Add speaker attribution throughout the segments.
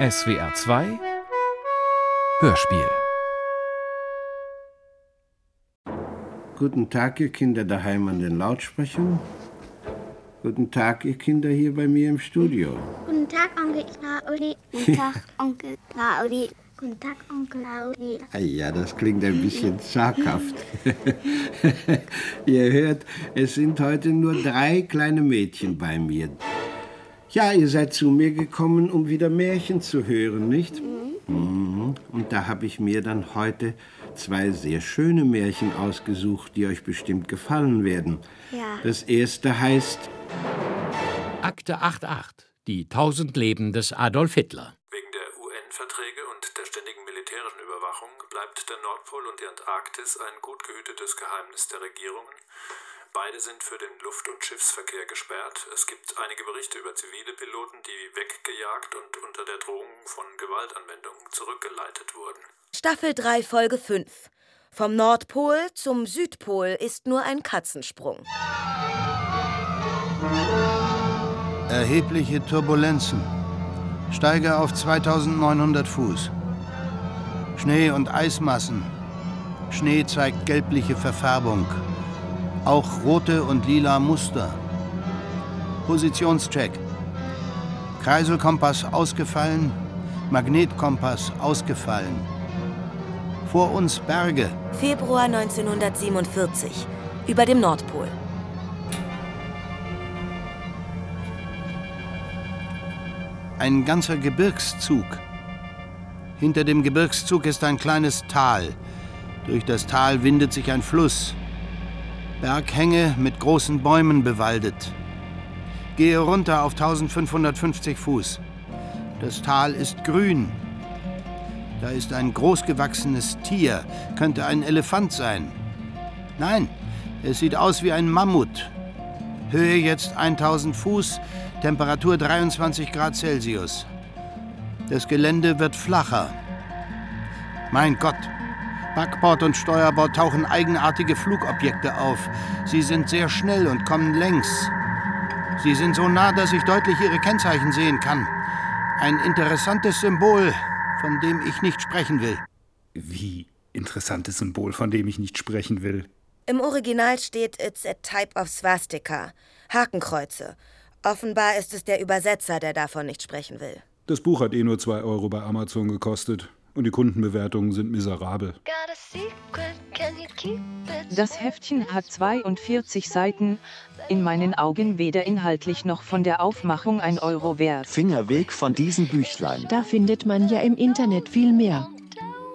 Speaker 1: SWR 2 Hörspiel
Speaker 2: Guten Tag, ihr Kinder daheim an den Lautsprechern. Guten Tag, ihr Kinder hier bei mir im Studio.
Speaker 3: Guten Tag, Onkel Claudi. Guten Tag, Onkel Claudi. Guten Tag, Onkel Claudi.
Speaker 2: Ah ja, das klingt ein bisschen zaghaft. ihr hört, es sind heute nur drei kleine Mädchen bei mir. Ja, ihr seid zu mir gekommen, um wieder Märchen zu hören, nicht? Mhm. Und da habe ich mir dann heute zwei sehr schöne Märchen ausgesucht, die euch bestimmt gefallen werden.
Speaker 3: Ja.
Speaker 2: Das erste heißt
Speaker 4: Akte 88. Die tausend Leben des Adolf Hitler.
Speaker 5: Wegen der UN-Verträge und der ständigen militärischen Überwachung bleibt der Nordpol und die Antarktis ein gut gehütetes Geheimnis der Regierungen. Beide sind für den Luft- und Schiffsverkehr gesperrt. Es gibt einige Berichte über zivile Piloten, die weggejagt und unter der Drohung von Gewaltanwendung zurückgeleitet wurden.
Speaker 6: Staffel 3, Folge 5. Vom Nordpol zum Südpol ist nur ein Katzensprung.
Speaker 7: Erhebliche Turbulenzen. Steige auf 2900 Fuß. Schnee- und Eismassen. Schnee zeigt gelbliche Verfärbung. Auch rote und lila Muster. Positionscheck. Kreiselkompass ausgefallen. Magnetkompass ausgefallen. Vor uns Berge.
Speaker 6: Februar 1947. Über dem Nordpol.
Speaker 7: Ein ganzer Gebirgszug. Hinter dem Gebirgszug ist ein kleines Tal. Durch das Tal windet sich ein Fluss. Berghänge mit großen Bäumen bewaldet. Gehe runter auf 1550 Fuß. Das Tal ist grün. Da ist ein großgewachsenes Tier, könnte ein Elefant sein. Nein, es sieht aus wie ein Mammut. Höhe jetzt 1000 Fuß, Temperatur 23 Grad Celsius. Das Gelände wird flacher. Mein Gott, Backbord und Steuerbord tauchen eigenartige Flugobjekte auf. Sie sind sehr schnell und kommen längs. Sie sind so nah, dass ich deutlich ihre Kennzeichen sehen kann. Ein interessantes Symbol, von dem ich nicht sprechen will.
Speaker 8: Wie interessantes Symbol, von dem ich nicht sprechen will.
Speaker 6: Im Original steht It's a type of swastika. Hakenkreuze. Offenbar ist es der Übersetzer, der davon nicht sprechen will.
Speaker 8: Das Buch hat eh nur 2 Euro bei Amazon gekostet. Und die Kundenbewertungen sind miserabel.
Speaker 9: Das Heftchen hat 42 Seiten, in meinen Augen weder inhaltlich noch von der Aufmachung ein Euro wert.
Speaker 10: Finger weg von diesem Büchlein.
Speaker 11: Da findet man ja im Internet viel mehr.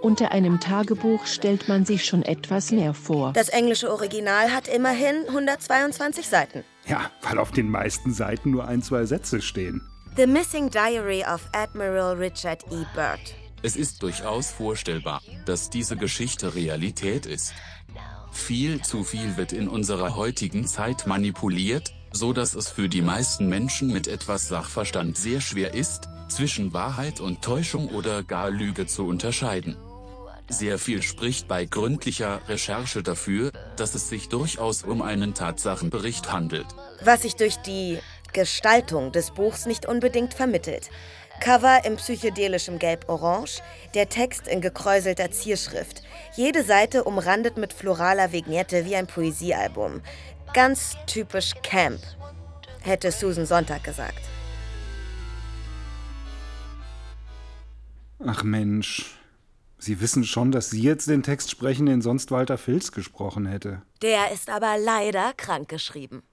Speaker 11: Unter einem Tagebuch stellt man sich schon etwas mehr vor.
Speaker 6: Das englische Original hat immerhin 122 Seiten.
Speaker 8: Ja, weil auf den meisten Seiten nur ein, zwei Sätze stehen.
Speaker 6: The Missing Diary of Admiral Richard E. Byrd.
Speaker 12: Es ist durchaus vorstellbar, dass diese Geschichte Realität ist. Viel zu viel wird in unserer heutigen Zeit manipuliert, so dass es für die meisten Menschen mit etwas Sachverstand sehr schwer ist, zwischen Wahrheit und Täuschung oder gar Lüge zu unterscheiden. Sehr viel spricht bei gründlicher Recherche dafür, dass es sich durchaus um einen Tatsachenbericht handelt.
Speaker 6: Was sich durch die Gestaltung des Buchs nicht unbedingt vermittelt. Cover in psychedelischem Gelb-Orange, der Text in gekräuselter Zierschrift. Jede Seite umrandet mit floraler Vignette wie ein Poesiealbum. Ganz typisch Camp, hätte Susan Sonntag gesagt.
Speaker 8: Ach Mensch. Sie wissen schon, dass Sie jetzt den Text sprechen, den sonst Walter Filz gesprochen hätte.
Speaker 6: Der ist aber leider krankgeschrieben.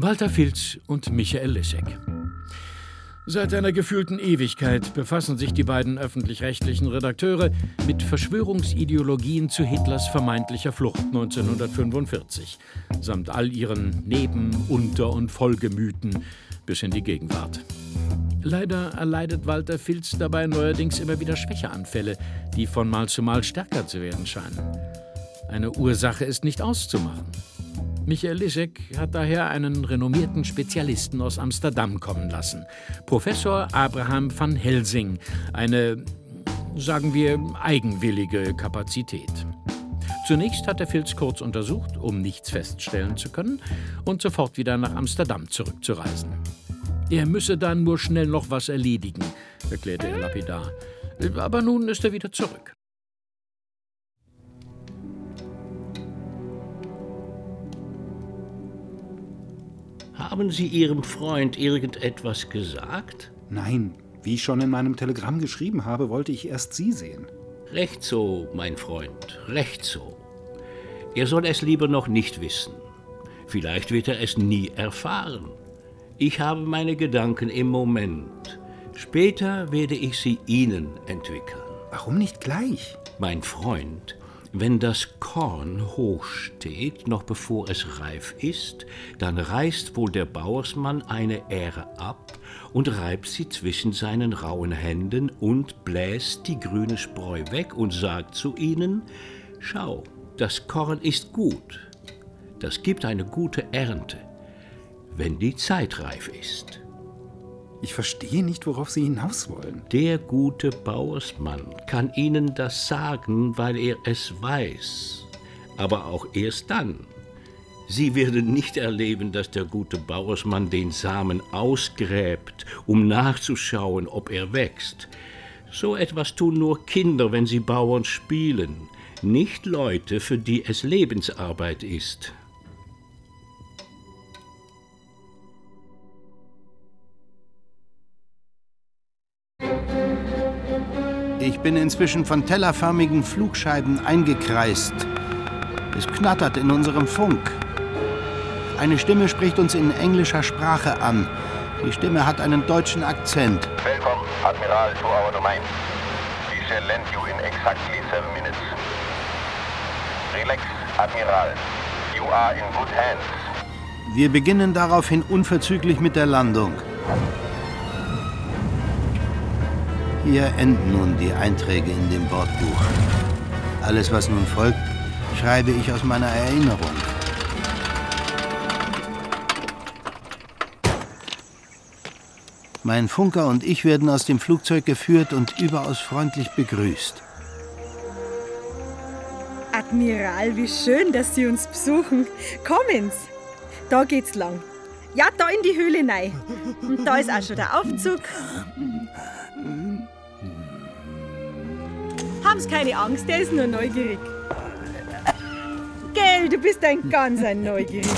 Speaker 4: Walter Filz und Michael Lissek. Seit einer gefühlten Ewigkeit befassen sich die beiden öffentlich-rechtlichen Redakteure mit Verschwörungsideologien zu Hitlers vermeintlicher Flucht 1945, samt all ihren Neben-, Unter- und Folgemythen bis in die Gegenwart. Leider erleidet Walter Filz dabei neuerdings immer wieder Schwächeanfälle, die von Mal zu Mal stärker zu werden scheinen. Eine Ursache ist nicht auszumachen. Michael Lissek hat daher einen renommierten Spezialisten aus Amsterdam kommen lassen. Professor Abraham van Helsing. Eine, sagen wir, eigenwillige Kapazität. Zunächst hat der Filz kurz untersucht, um nichts feststellen zu können, und sofort wieder nach Amsterdam zurückzureisen. Er müsse dann nur schnell noch was erledigen, erklärte er lapidar. Aber nun ist er wieder zurück.
Speaker 13: Haben Sie Ihrem Freund irgendetwas gesagt?
Speaker 8: Nein, wie ich schon in meinem Telegramm geschrieben habe, wollte ich erst Sie sehen.
Speaker 13: Recht so, mein Freund, recht so. Er soll es lieber noch nicht wissen. Vielleicht wird er es nie erfahren. Ich habe meine Gedanken im Moment. Später werde ich sie Ihnen entwickeln.
Speaker 8: Warum nicht gleich?
Speaker 13: Mein Freund, wenn das Korn hoch steht, noch bevor es reif ist, dann reißt wohl der Bauersmann eine Ähre ab und reibt sie zwischen seinen rauen Händen und bläst die grüne Spreu weg und sagt zu ihnen, Schau, das Korn ist gut, das gibt eine gute Ernte, wenn die Zeit reif ist.
Speaker 8: Ich verstehe nicht, worauf Sie hinaus wollen.
Speaker 13: Der gute Bauersmann kann Ihnen das sagen, weil er es weiß, aber auch erst dann. Sie werden nicht erleben, dass der gute Bauersmann den Samen ausgräbt, um nachzuschauen, ob er wächst. So etwas tun nur Kinder, wenn sie Bauern spielen, nicht Leute, für die es Lebensarbeit ist.
Speaker 7: Ich bin inzwischen von tellerförmigen Flugscheiben eingekreist. Es knattert in unserem Funk. Eine Stimme spricht uns in englischer Sprache an. Die Stimme hat einen deutschen Akzent.
Speaker 14: Welcome, Admiral, to our domain. We shall land you in exactly seven minutes. Relax, Admiral. You are in good hands.
Speaker 7: Wir beginnen daraufhin unverzüglich mit der Landung. Hier enden nun die Einträge in dem Bordbuch. Alles, was nun folgt, schreibe ich aus meiner Erinnerung. Mein Funker und ich werden aus dem Flugzeug geführt und überaus freundlich begrüßt.
Speaker 15: Admiral, wie schön, dass Sie uns besuchen. Kommen's. Da geht's lang. Ja, da in die Höhle rein. Und da ist auch schon der Aufzug. Haben Sie keine Angst, der ist nur neugierig. Gell, du bist ein ganz ein Neugieriger.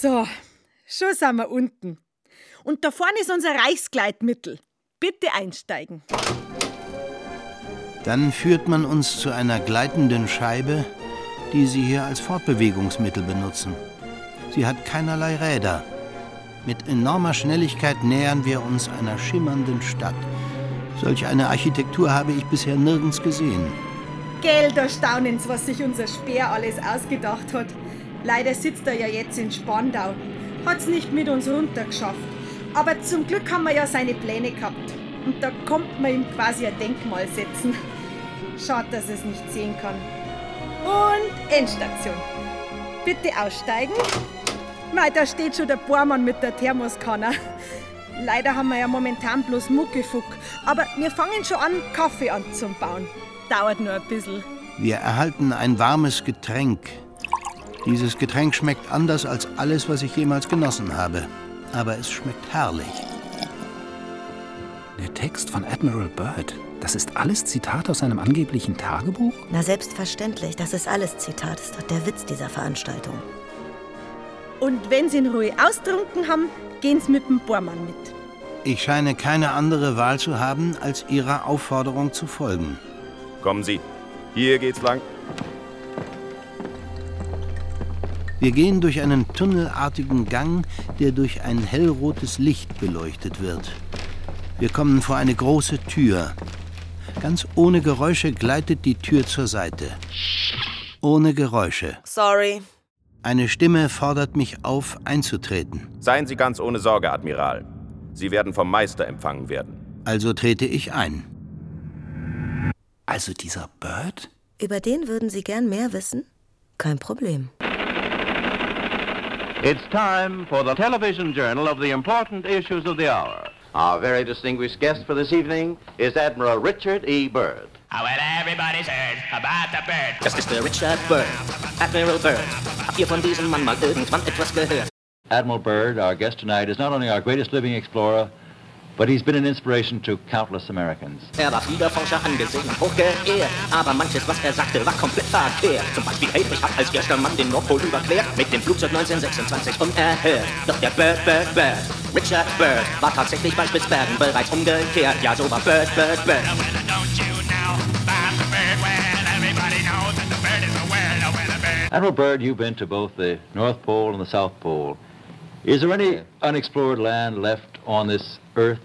Speaker 15: So, schon sind wir unten. Und da vorne ist unser Reichsgleitmittel. Bitte einsteigen.
Speaker 7: Dann führt man uns zu einer gleitenden Scheibe, die Sie hier als Fortbewegungsmittel benutzen. Sie hat keinerlei Räder. Mit enormer Schnelligkeit nähern wir uns einer schimmernden Stadt. Solch eine Architektur habe ich bisher nirgends gesehen.
Speaker 15: Geld erstaunens, was sich unser Speer alles ausgedacht hat. Leider sitzt er ja jetzt in Spandau. Hat's nicht mit uns runtergeschafft. Aber zum Glück haben wir ja seine Pläne gehabt. Und da kommt man ihm quasi ein Denkmal setzen. Schade, dass er es nicht sehen kann. Und Endstation. Bitte aussteigen. Mei, da steht schon der Bohrmann mit der Thermoskanne. Leider haben wir ja momentan bloß Muckefuck. Aber wir fangen schon an, Kaffee anzubauen. Dauert nur ein bisschen.
Speaker 7: Wir erhalten ein warmes Getränk. Dieses Getränk schmeckt anders als alles, was ich jemals genossen habe. Aber es schmeckt herrlich.
Speaker 8: Der Text von Admiral Byrd, das ist alles Zitat aus seinem angeblichen Tagebuch?
Speaker 6: Na selbstverständlich, das ist alles Zitat. Das ist doch der Witz dieser Veranstaltung.
Speaker 15: Und wenn Sie in Ruhe austrunken haben, gehen Sie mit dem Bohrmann mit.
Speaker 7: Ich scheine keine andere Wahl zu haben, als Ihrer Aufforderung zu folgen.
Speaker 14: Kommen Sie. Hier geht's lang.
Speaker 7: Wir gehen durch einen tunnelartigen Gang, der durch ein hellrotes Licht beleuchtet wird. Wir kommen vor eine große Tür. Ganz ohne Geräusche gleitet die Tür zur Seite. Ohne Geräusche.
Speaker 6: Sorry.
Speaker 7: Eine Stimme fordert mich auf, einzutreten.
Speaker 14: Seien Sie ganz ohne Sorge, Admiral. Sie werden vom Meister empfangen werden.
Speaker 7: Also trete ich ein.
Speaker 8: Also dieser Bird?
Speaker 6: Über den würden Sie gern mehr wissen? Kein Problem.
Speaker 16: It's time for the television journal of the important issues of the hour. Our very distinguished guest for this evening is Admiral Richard E. Byrd.
Speaker 17: Oh, well, everybody's heard about the bird. Das ist der Richard Byrd, Admiral Byrd. Habt ihr von diesem Mann mal irgendwann etwas gehört?
Speaker 18: Admiral Byrd, our guest tonight, is not only our greatest living explorer, but he's been an inspiration to countless Americans.
Speaker 17: Er war Fliegerforscher angesehen, hochgeehrt. Aber manches, was er sagte, war komplett verkehrt. Zum Beispiel, hey, ich hab als erster Mann den Nordpol überquert. Mit dem Flugzeug 1926 unerhört. Doch der Bird, Bird, Bird, Richard Bird, war tatsächlich bei Spitzbergen bereits umgekehrt. Ja, so war Bird, Bird, Bird.
Speaker 18: Admiral Byrd, you've been to both the North Pole and the South Pole. Is there any unexplored land left on this Earth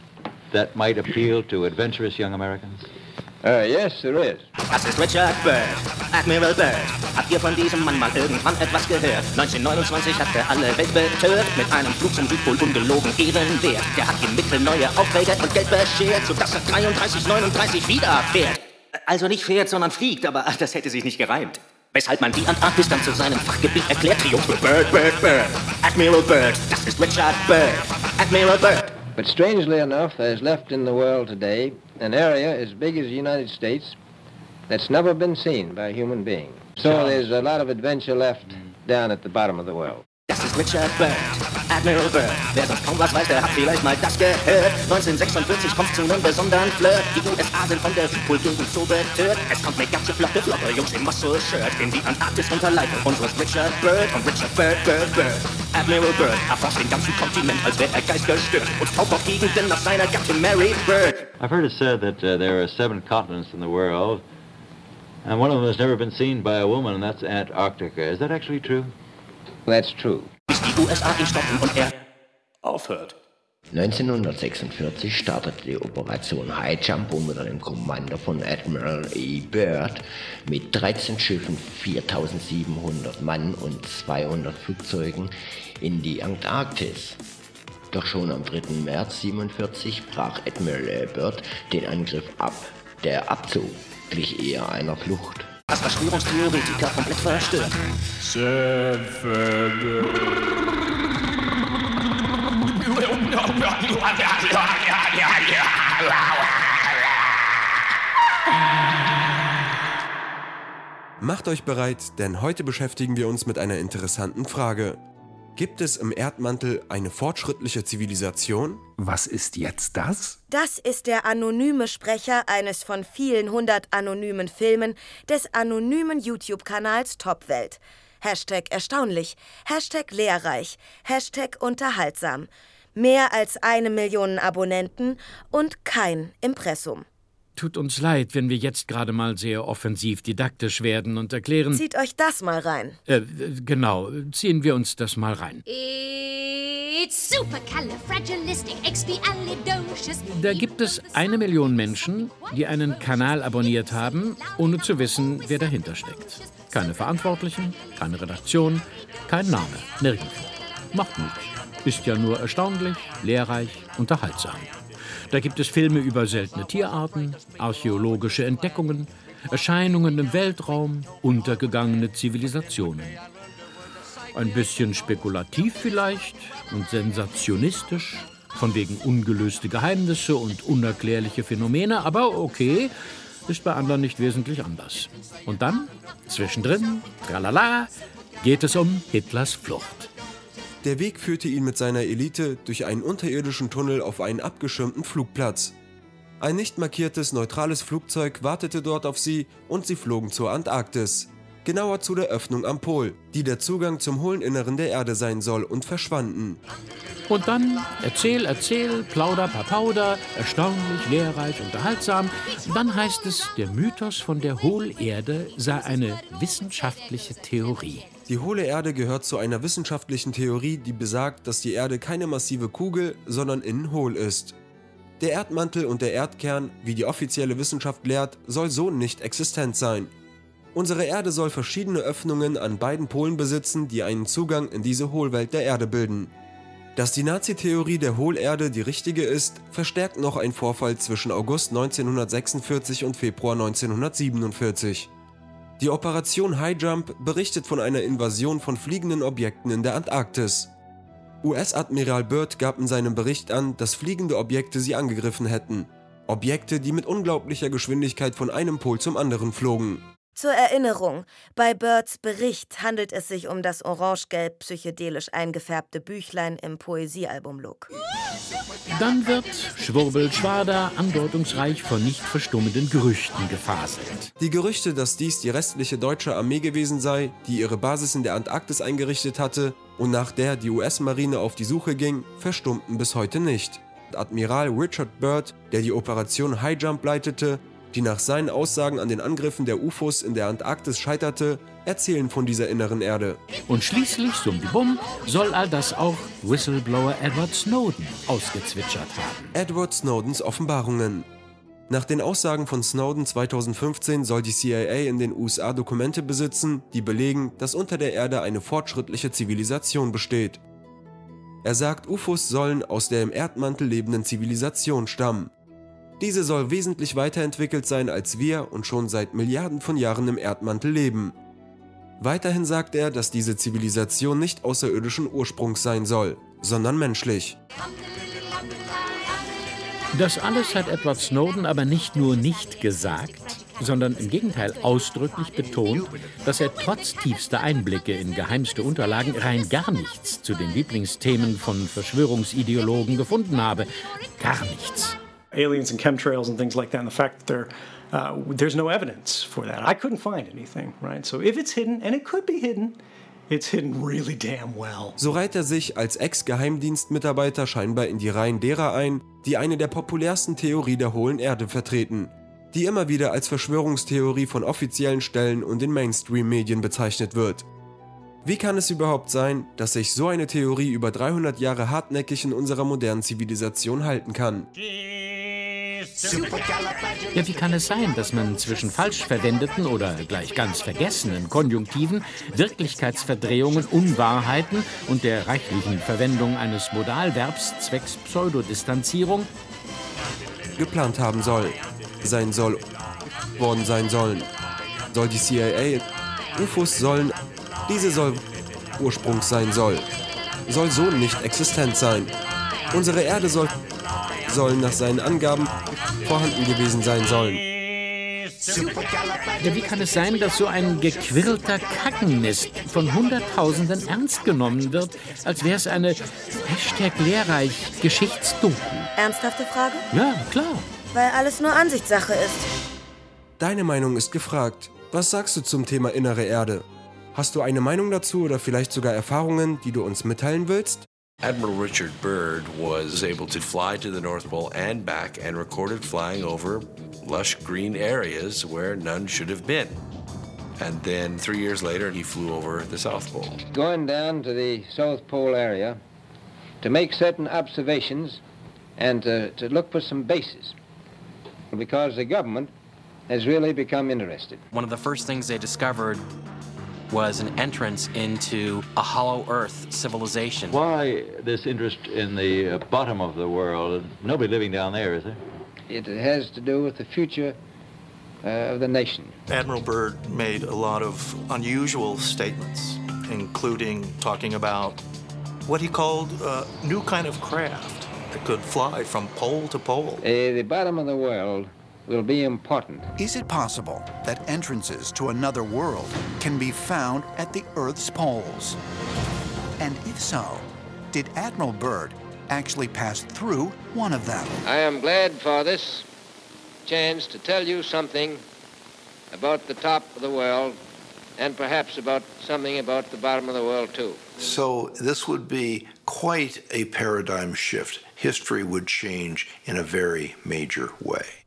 Speaker 18: that might appeal to adventurous young Americans?
Speaker 16: Uh, yes, there is.
Speaker 17: Das ist Richard Byrd, Admiral Byrd. Habt ihr von diesem Mann mal irgendwann etwas gehört? 1929 hat er alle Welt betört mit einem Flug zum Südpol ungelogen ehrenwert. Der hat ihm Mittel neue Aufträge und Geld beschert, sodass er 33, 39 wieder fährt. Also nicht fährt, sondern fliegt, aber das hätte sich nicht gereimt. Weshalb man die Antarktis dann zu seinem Fachgebiet erklärt. Triumph für Bird, Bird, Bird. Admiral Byrd, das ist Richard Byrd. Admiral Byrd.
Speaker 19: But strangely enough, there's left in the world today an area as big as the United States that's never been seen by a human being. So there's a lot of adventure left mm. down at the bottom of the world.
Speaker 17: Das ist Richard Byrd, Admiral Byrd. Wer sonst kaum was weiß, der hat vielleicht mal das gehört. 1946 kommt's zu einem besonderen Flirt. Die USA sind von der Südpolgegend so betört. Es kommt eine ganze Flotte flotter Jungs im Muscle-Shirt in die Antarktis unter Leitung unseres Richard Byrd und Richard Byrd, Byrd, Byrd. Admiral Byrd erforscht den ganzen Kontinent, als wäre er geistgestört und taucht auf Gegenden nach seiner Gattin Mary Byrd.
Speaker 18: I've heard it said that uh, there are seven continents in the world, and one of them has never been seen by a woman, and that's Antarctica. Is that actually true?
Speaker 19: That's true.
Speaker 17: Bis die USA ihn stoppen und er aufhört.
Speaker 20: 1946 startete die Operation High Jump unter dem Kommando von Admiral E. Byrd mit 13 Schiffen, 4700 Mann und 200 Flugzeugen in die Antarktis. Doch schon am 3. März 1947 brach Admiral E. Byrd den Angriff ab. Der Abzug glich eher einer Flucht.
Speaker 17: Was Verschwörungstheoretiker komplett verstört.
Speaker 21: Macht euch bereit, denn heute beschäftigen wir uns mit einer interessanten Frage. Gibt es im Erdmantel eine fortschrittliche Zivilisation?
Speaker 8: Was ist jetzt das?
Speaker 6: Das ist der anonyme Sprecher eines von vielen hundert anonymen Filmen des anonymen YouTube-Kanals Topwelt. Hashtag erstaunlich, Hashtag lehrreich, Hashtag unterhaltsam. Mehr als eine Million Abonnenten und kein Impressum.
Speaker 4: Tut uns leid, wenn wir jetzt gerade mal sehr offensiv didaktisch werden und erklären.
Speaker 6: Zieht euch das mal rein.
Speaker 4: Äh, genau, ziehen wir uns das mal rein.
Speaker 22: It's supercalifragilisticexpialidocious.
Speaker 4: Da gibt es eine Million Menschen, die einen Kanal abonniert haben, ohne zu wissen, wer dahinter steckt. Keine Verantwortlichen, keine Redaktion, kein Name, nirgendwo. Macht Mut. Ist ja nur erstaunlich, lehrreich, unterhaltsam. Da gibt es Filme über seltene Tierarten, archäologische Entdeckungen, Erscheinungen im Weltraum, untergegangene Zivilisationen. Ein bisschen spekulativ vielleicht und sensationistisch, von wegen ungelöste Geheimnisse und unerklärliche Phänomene, aber okay, ist bei anderen nicht wesentlich anders. Und dann, zwischendrin, tralala, geht es um Hitlers Flucht.
Speaker 21: Der Weg führte ihn mit seiner Elite durch einen unterirdischen Tunnel auf einen abgeschirmten Flugplatz. Ein nicht markiertes neutrales Flugzeug wartete dort auf sie und sie flogen zur Antarktis. Genauer zu der Öffnung am Pol, die der Zugang zum hohlen Inneren der Erde sein soll und verschwanden.
Speaker 4: Und dann erzähl, erzähl, plauder, papauder, erstaunlich, lehrreich, unterhaltsam. Dann heißt es, der Mythos von der Hohlerde sei eine wissenschaftliche Theorie.
Speaker 21: Die hohle Erde gehört zu einer wissenschaftlichen Theorie, die besagt, dass die Erde keine massive Kugel, sondern innen hohl ist. Der Erdmantel und der Erdkern, wie die offizielle Wissenschaft lehrt, soll so nicht existent sein. Unsere Erde soll verschiedene Öffnungen an beiden Polen besitzen, die einen Zugang in diese Hohlwelt der Erde bilden. Dass die Nazi-Theorie der Hohlerde die richtige ist, verstärkt noch ein Vorfall zwischen August 1946 und Februar 1947. Die Operation High Jump berichtet von einer Invasion von fliegenden Objekten in der Antarktis. US-Admiral Byrd gab in seinem Bericht an, dass fliegende Objekte sie angegriffen hätten. Objekte, die mit unglaublicher Geschwindigkeit von einem Pol zum anderen flogen.
Speaker 6: Zur Erinnerung, bei Birds Bericht handelt es sich um das orange-gelb psychedelisch eingefärbte Büchlein im Poesiealbum-Look.
Speaker 4: Dann wird Schwurbel-Schwader andeutungsreich von nicht verstummenden Gerüchten gefaselt.
Speaker 21: Die Gerüchte, dass dies die restliche deutsche Armee gewesen sei, die ihre Basis in der Antarktis eingerichtet hatte und nach der die US-Marine auf die Suche ging, verstummten bis heute nicht. Admiral Richard Byrd, der die Operation High Jump leitete, die nach seinen Aussagen an den Angriffen der UFOs in der Antarktis scheiterte, erzählen von dieser inneren Erde.
Speaker 4: Und schließlich, summdibum, soll all das auch Whistleblower Edward Snowden ausgezwitschert haben.
Speaker 21: Edward Snowdens Offenbarungen. Nach den Aussagen von Snowden 2015 soll die CIA in den USA Dokumente besitzen, die belegen, dass unter der Erde eine fortschrittliche Zivilisation besteht. Er sagt, UFOs sollen aus der im Erdmantel lebenden Zivilisation stammen. Diese soll wesentlich weiterentwickelt sein als wir und schon seit Milliarden von Jahren im Erdmantel leben. Weiterhin sagt er, dass diese Zivilisation nicht außerirdischen Ursprungs sein soll, sondern menschlich.
Speaker 4: Das alles hat Edward Snowden aber nicht nur nicht gesagt, sondern im Gegenteil ausdrücklich betont, dass er trotz tiefster Einblicke in geheimste Unterlagen rein gar nichts zu den Lieblingsthemen von Verschwörungsideologen gefunden habe. Gar nichts.
Speaker 23: Aliens and chemtrails and things like that, and the fact that uh, there's no evidence for that. I couldn't find anything, right? So if it's hidden, and it could be hidden, it's hidden really damn well.
Speaker 21: So reiht er sich als Ex-Geheimdienstmitarbeiter scheinbar in die Reihen derer ein, die eine der populärsten Theorie der hohlen Erde vertreten, die immer wieder als Verschwörungstheorie von offiziellen Stellen und den Mainstream-Medien bezeichnet wird. Wie kann es überhaupt sein, dass sich so eine Theorie über 300 Jahre hartnäckig in unserer modernen Zivilisation halten kann?
Speaker 4: Ja, wie kann es sein, dass man zwischen falsch verwendeten oder gleich ganz vergessenen Konjunktiven, Wirklichkeitsverdrehungen, Unwahrheiten und der reichlichen Verwendung eines Modalverbs zwecks Pseudodistanzierung
Speaker 21: geplant haben soll, sein soll, worden sein sollen? Soll die CIA, UFOs sollen, diese soll Ursprungs sein soll, soll so nicht existent sein. Unsere Erde soll sollen nach seinen Angaben vorhanden gewesen sein sollen.
Speaker 4: Ja, wie kann es sein, dass so ein gequirlter Kackennest von Hunderttausenden ernst genommen wird, als wäre es eine Hashtag lehrreich Geschichtsdoku?
Speaker 6: Ernsthafte Frage?
Speaker 4: Ja, klar.
Speaker 6: Weil alles nur Ansichtssache ist.
Speaker 21: Deine Meinung ist gefragt. Was sagst du zum Thema innere Erde? Hast du eine Meinung dazu oder vielleicht sogar Erfahrungen, die du uns mitteilen willst?
Speaker 24: Admiral Richard Byrd was able to fly to the North Pole and back and recorded flying over lush green areas where none should have been. And then three years later, he flew over the South Pole.
Speaker 19: Going down to the South Pole area to make certain observations and to, to look for some bases because the government has really become interested.
Speaker 25: One of the first things they discovered was an entrance into a hollow earth civilization.
Speaker 18: Why this interest in the uh, bottom of the world? Nobody living down there, is there?
Speaker 19: It has to do with the future uh, of the nation.
Speaker 26: Admiral Byrd made a lot of unusual statements, including talking about what he called a new kind of craft that could fly from pole to pole.
Speaker 19: Uh, the bottom of the world will be important.
Speaker 27: Is it possible that entrances to another world can be found at the Earth's poles? And if so, did Admiral Byrd actually pass through one of them?
Speaker 19: I am glad for this chance to tell you something about the top of the world and perhaps about something about the bottom of the world too.
Speaker 28: So this would be quite a paradigm shift. History would change in a very major way.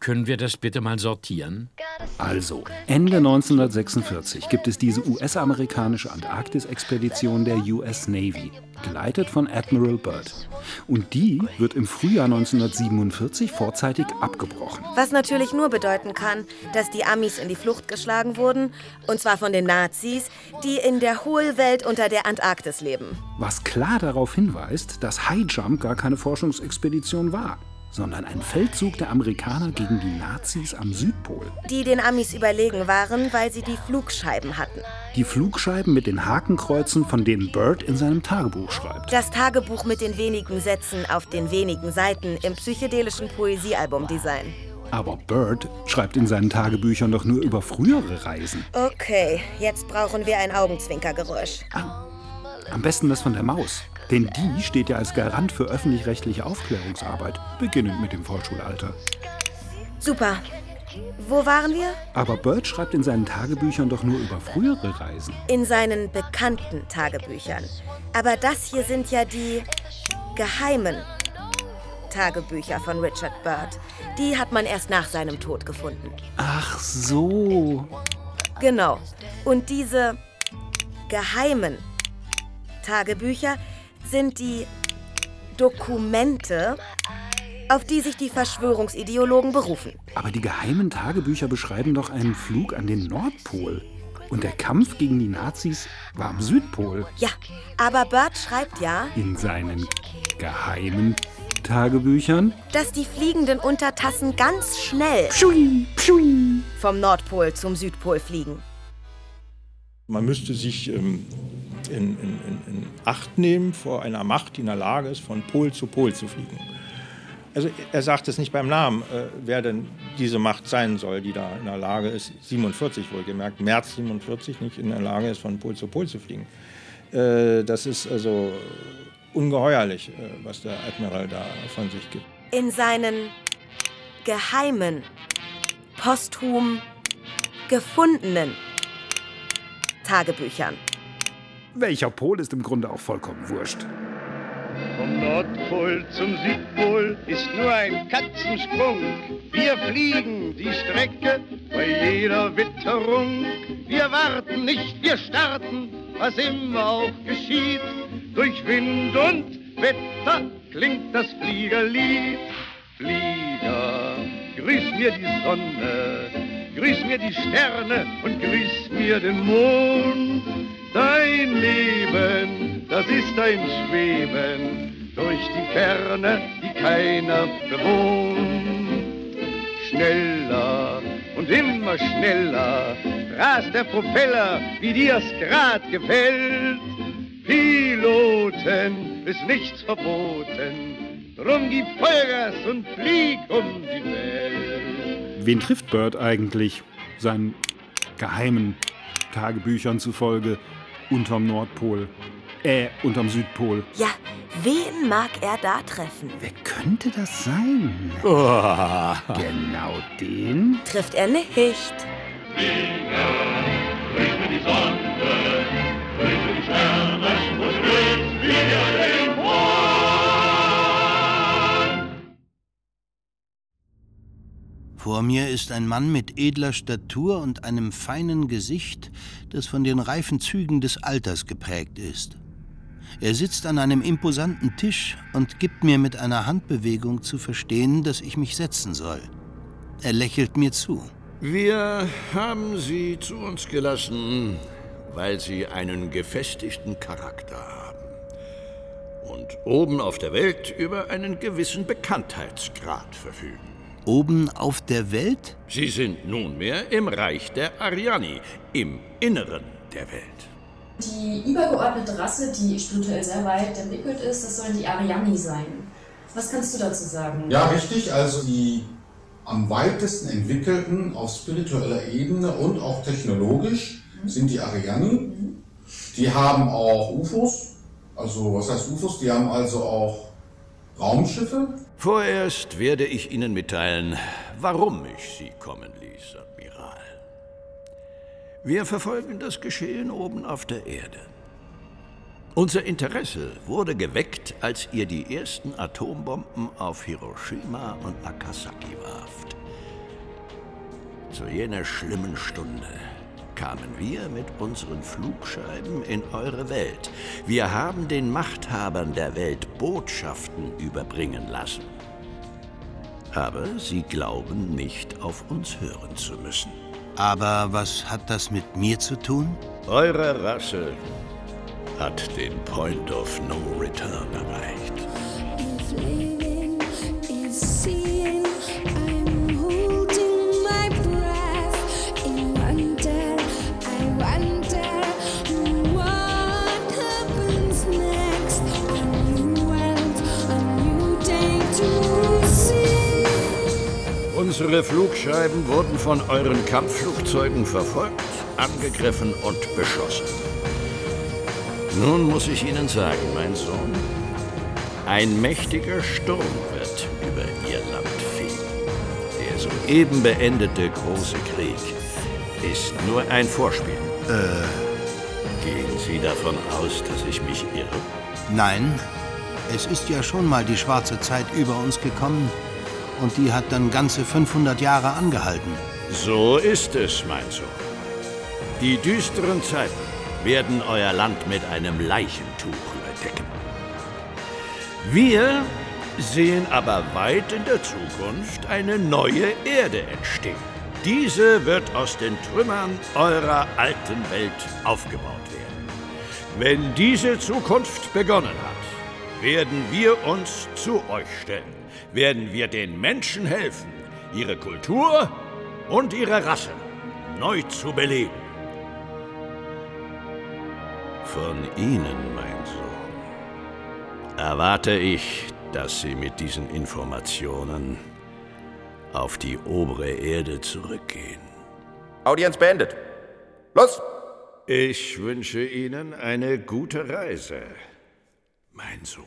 Speaker 4: Können wir das bitte mal sortieren?
Speaker 8: Also, Ende 1946 gibt es diese US-amerikanische Antarktis-Expedition der US Navy, geleitet von Admiral Byrd. Und die wird im Frühjahr 1947 vorzeitig abgebrochen.
Speaker 6: Was natürlich nur bedeuten kann, dass die Amis in die Flucht geschlagen wurden, und zwar von den Nazis, die in der Hohlwelt unter der Antarktis leben.
Speaker 8: Was klar darauf hinweist, dass High Jump gar keine Forschungsexpedition war, sondern ein Feldzug der Amerikaner gegen die Nazis am Südpol.
Speaker 6: Die den Amis überlegen waren, weil sie die Flugscheiben hatten.
Speaker 8: Die Flugscheiben mit den Hakenkreuzen, von denen Bird in seinem Tagebuch schreibt.
Speaker 6: Das Tagebuch mit den wenigen Sätzen auf den wenigen Seiten im psychedelischen Poesiealbumdesign.
Speaker 8: Aber Bird schreibt in seinen Tagebüchern doch nur über frühere Reisen.
Speaker 6: Okay, jetzt brauchen wir ein Augenzwinkergeräusch.
Speaker 8: Am besten das von der Maus. Denn die steht ja als Garant für öffentlich-rechtliche Aufklärungsarbeit, beginnend mit dem Vorschulalter.
Speaker 6: Super. Wo waren wir?
Speaker 8: Aber Bird schreibt in seinen Tagebüchern doch nur über frühere Reisen.
Speaker 6: In seinen bekannten Tagebüchern. Aber das hier sind ja die geheimen Tagebücher von Richard Byrd. Die hat man erst nach seinem Tod gefunden.
Speaker 8: Ach so.
Speaker 6: Genau. Und diese geheimen Tagebücher sind die Dokumente, auf die sich die Verschwörungsideologen berufen.
Speaker 8: Aber die geheimen Tagebücher beschreiben doch einen Flug an den Nordpol. Und der Kampf gegen die Nazis war am Südpol.
Speaker 6: Ja, aber Bert schreibt ja,
Speaker 8: In seinen geheimen Tagebüchern.
Speaker 6: dass die fliegenden Untertassen ganz schnell vom Nordpol zum Südpol fliegen.
Speaker 29: Man müsste sich ähm, in, in, in, Acht nehmen vor einer Macht, die in der Lage ist, von Pol zu Pol zu fliegen. Also er sagt es nicht beim Namen, äh, wer denn diese Macht sein soll, die da in der Lage ist, 47 wohlgemerkt, März 47 nicht in der Lage ist, von Pol zu Pol zu fliegen. Äh, das ist also ungeheuerlich, äh, was der Admiral da von sich gibt.
Speaker 6: In seinen geheimen, posthum gefundenen Tagebüchern.
Speaker 8: Welcher Pol ist im Grunde auch vollkommen wurscht.
Speaker 30: Vom Nordpol zum Südpol ist nur ein Katzensprung. Wir fliegen die Strecke bei jeder Witterung. Wir warten nicht, wir starten, was immer auch geschieht. Durch Wind und Wetter klingt das Fliegerlied. Flieger, grüß mir die Sonne, grüß mir die Sterne und grüß mir den Mond. Dein Leben, das ist ein Schweben durch die Ferne, die keiner bewohnt. Schneller und immer schneller rast der Propeller, wie dir's grad gefällt. Piloten ist nichts verboten, drum gib Vollgas und flieg um die Welt.
Speaker 8: Wen trifft Bird eigentlich? Seinen geheimen Tagebüchern zufolge unterm Nordpol. Äh, unterm Südpol.
Speaker 6: Ja, wen mag er da treffen?
Speaker 8: Wer könnte das sein?
Speaker 6: Oh.
Speaker 8: Genau den.
Speaker 6: Trifft er nicht.
Speaker 7: Vor mir ist ein Mann mit edler Statur und einem feinen Gesicht, das von den reifen Zügen des Alters geprägt ist. Er sitzt an einem imposanten Tisch und gibt mir mit einer Handbewegung zu verstehen, dass ich mich setzen soll. Er lächelt mir zu.
Speaker 31: Wir haben Sie zu uns gelassen, weil Sie einen gefestigten Charakter haben. Und oben auf der Welt über einen gewissen Bekanntheitsgrad verfügen.
Speaker 7: Oben auf der Welt?
Speaker 31: Sie sind nunmehr im Reich der Ariani, im Inneren der Welt.
Speaker 32: Die übergeordnete Rasse, die spirituell sehr weit entwickelt ist, das sollen die Ariani sein. Was kannst du dazu sagen?
Speaker 33: Ja, richtig. Also die am weitesten entwickelten auf spiritueller Ebene und auch technologisch sind die Ariani. Die haben auch UFOs. Also was heißt UFOs? Die haben also auch Raumschiffe.
Speaker 31: Vorerst werde ich Ihnen mitteilen, warum ich Sie kommen ließ, Admiral. Wir verfolgen das Geschehen oben auf der Erde. Unser Interesse wurde geweckt, als ihr die ersten Atombomben auf Hiroshima und Nagasaki warft. Zu jener schlimmen Stunde kamen wir mit unseren Flugscheiben in eure Welt. Wir haben den Machthabern der Welt Botschaften überbringen lassen. Aber sie glauben nicht auf uns hören zu müssen.
Speaker 7: Aber was hat das mit mir zu tun?
Speaker 31: Eure Rasse hat den Point of No Return erreicht. Unsere Flugscheiben wurden von euren Kampfflugzeugen verfolgt, angegriffen und beschossen. Nun muss ich Ihnen sagen, mein Sohn, ein mächtiger Sturm wird über Ihr Land fegen. Der soeben beendete große Krieg ist nur ein Vorspiel.
Speaker 7: Äh.
Speaker 31: Gehen Sie davon aus, dass ich mich irre?
Speaker 7: Nein, es ist ja schon mal die schwarze Zeit über uns gekommen und die hat dann ganze 500 Jahre angehalten.
Speaker 31: So ist es, mein Sohn. Die düsteren Zeiten werden euer Land mit einem Leichentuch überdecken. Wir sehen aber weit in der Zukunft eine neue Erde entstehen. Diese wird aus den Trümmern eurer alten Welt aufgebaut werden. Wenn diese Zukunft begonnen hat, werden wir uns zu euch stellen, werden wir den Menschen helfen, ihre Kultur und ihre Rasse neu zu beleben. Von Ihnen, mein Sohn, erwarte ich, dass Sie mit diesen Informationen auf die obere Erde zurückgehen.
Speaker 34: Audienz beendet. Los!
Speaker 31: Ich wünsche Ihnen eine gute Reise, mein Sohn.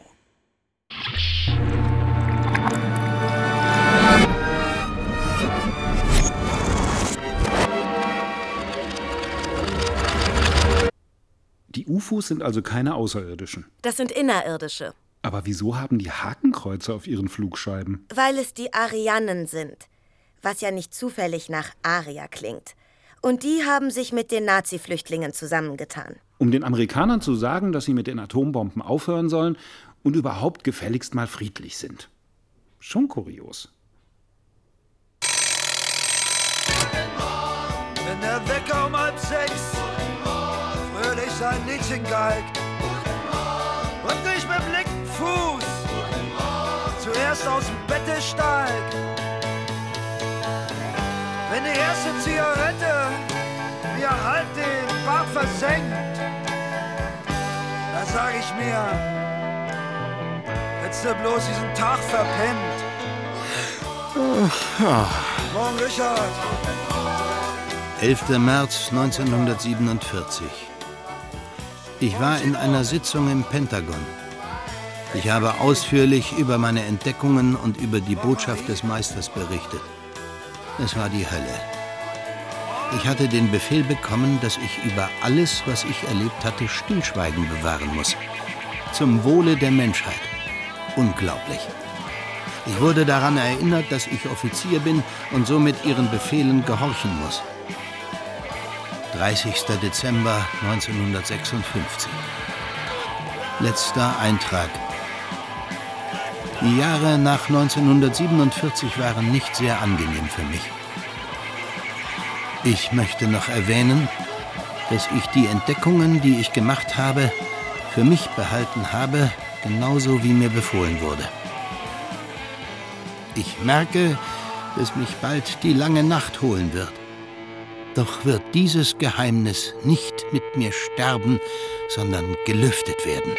Speaker 8: Die UFOs sind also keine Außerirdischen.
Speaker 6: Das sind Innerirdische,
Speaker 8: Aber wieso haben die Hakenkreuze auf ihren Flugscheiben?
Speaker 6: weil es die Arianen sind, was ja nicht zufällig nach Aria klingt. Und die haben sich mit den Nazi-Flüchtlingen zusammengetan.
Speaker 8: Um den Amerikanern zu sagen, dass sie mit den Atombomben aufhören sollen und überhaupt gefälligst mal friedlich sind. Schon kurios.
Speaker 35: Wenn der Wecker um halb sechs sein Liedchen geigt und ich mit linken Fuß zuerst aus dem Bette steig. Wenn die erste Zigarette mir halt den Bart versenkt, da sag ich mir, hättest du bloß diesen Tag verpennt. Morgen, Richard.
Speaker 7: 11. März 1947. Ich war in einer Sitzung im Pentagon. Ich habe ausführlich über meine Entdeckungen und über die Botschaft des Meisters berichtet. Es war die Hölle. Ich hatte den Befehl bekommen, dass ich über alles, was ich erlebt hatte, Stillschweigen bewahren muss. Zum Wohle der Menschheit. Unglaublich. Ich wurde daran erinnert, dass ich Offizier bin und somit ihren Befehlen gehorchen muss. 30. Dezember 1956. Letzter Eintrag. Die Jahre nach 1947 waren nicht sehr angenehm für mich. Ich möchte noch erwähnen, dass ich die Entdeckungen, die ich gemacht habe, für mich behalten habe, genauso wie mir befohlen wurde. Ich merke, dass mich bald die lange Nacht holen wird. Doch wird dieses Geheimnis nicht mit mir sterben, sondern gelüftet werden.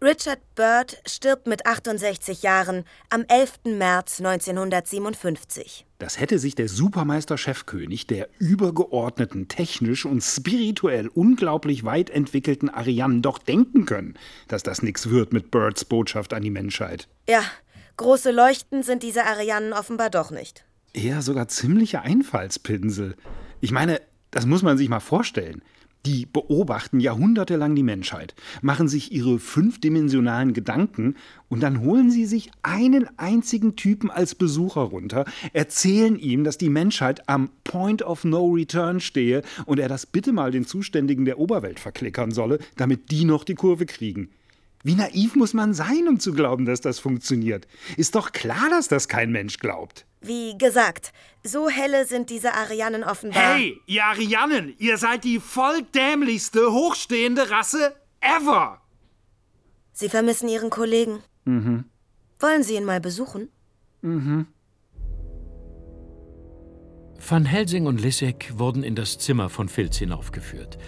Speaker 6: Richard Byrd stirbt mit 68 Jahren am 11. März 1957.
Speaker 8: Das hätte sich der Supermeister-Chefkönig der übergeordneten, technisch und spirituell unglaublich weit entwickelten Arianen doch denken können, dass das nix wird mit Birds Botschaft an die Menschheit.
Speaker 6: Ja, große Leuchten sind diese Arianen offenbar doch nicht.
Speaker 8: Eher sogar ziemliche Einfallspinsel. Ich meine, das muss man sich mal vorstellen. Die beobachten jahrhundertelang die Menschheit, machen sich ihre fünfdimensionalen Gedanken und dann holen sie sich einen einzigen Typen als Besucher runter, erzählen ihm, dass die Menschheit am Point of No Return stehe und er das bitte mal den Zuständigen der Oberwelt verklickern solle, damit die noch die Kurve kriegen. Wie naiv muss man sein, um zu glauben, dass das funktioniert? Ist doch klar, dass das kein Mensch glaubt.
Speaker 6: Wie gesagt, so helle sind diese Arianen offenbar.
Speaker 8: Hey, ihr Arianen, ihr seid die voll dämlichste, hochstehende Rasse ever!
Speaker 6: Sie vermissen Ihren Kollegen.
Speaker 8: Mhm.
Speaker 6: Wollen Sie ihn mal besuchen?
Speaker 8: Mhm.
Speaker 4: Van Helsing und Lissek wurden in das Zimmer von Filz hinaufgeführt.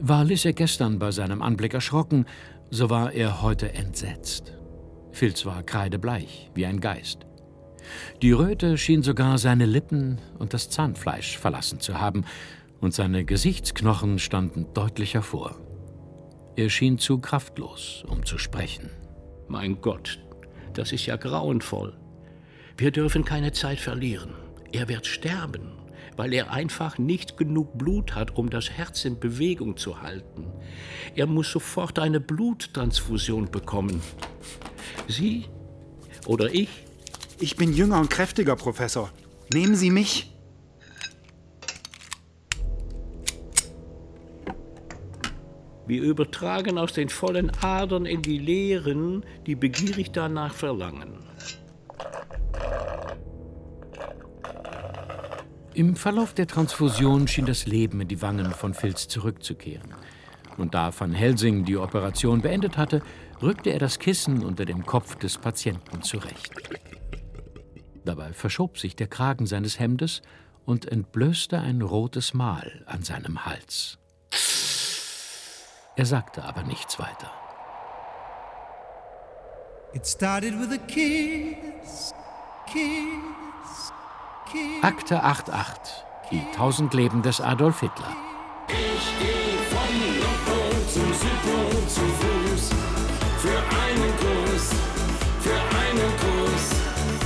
Speaker 4: War Lissek gestern bei seinem Anblick erschrocken, so war er heute entsetzt. Filz war kreidebleich, wie ein Geist. Die Röte schien sogar seine Lippen und das Zahnfleisch verlassen zu haben, und seine Gesichtsknochen standen deutlich hervor. Er schien zu kraftlos, um zu sprechen.
Speaker 13: Mein Gott, das ist ja grauenvoll. Wir dürfen keine Zeit verlieren. Er wird sterben, weil er einfach nicht genug Blut hat, um das Herz in Bewegung zu halten. Er muss sofort eine Bluttransfusion bekommen. Sie oder ich?
Speaker 8: Ich bin jünger und kräftiger, Professor. Nehmen Sie mich.
Speaker 13: Wir übertragen aus den vollen Adern in die leeren, die begierig danach verlangen.
Speaker 4: Im Verlauf der Transfusion schien das Leben in die Wangen von Filz zurückzukehren. Und da Van Helsing die Operation beendet hatte, rückte er das Kissen unter dem Kopf des Patienten zurecht. Dabei verschob sich der Kragen seines Hemdes und entblößte ein rotes Mal an seinem Hals. Er sagte aber nichts weiter.
Speaker 35: It started with a kiss, kiss.
Speaker 4: Akte 88. Die tausend Leben des Adolf Hitler.
Speaker 36: Ich geh vom Nordpol zum Südpol zu Fuß. Für einen Kuss, für einen Kuss.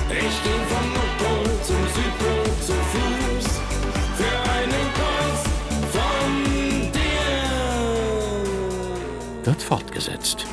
Speaker 36: Ich geh vom Nordpol zum Südpol zu Fuß. Für einen Kuss von dir.
Speaker 4: Wird fortgesetzt.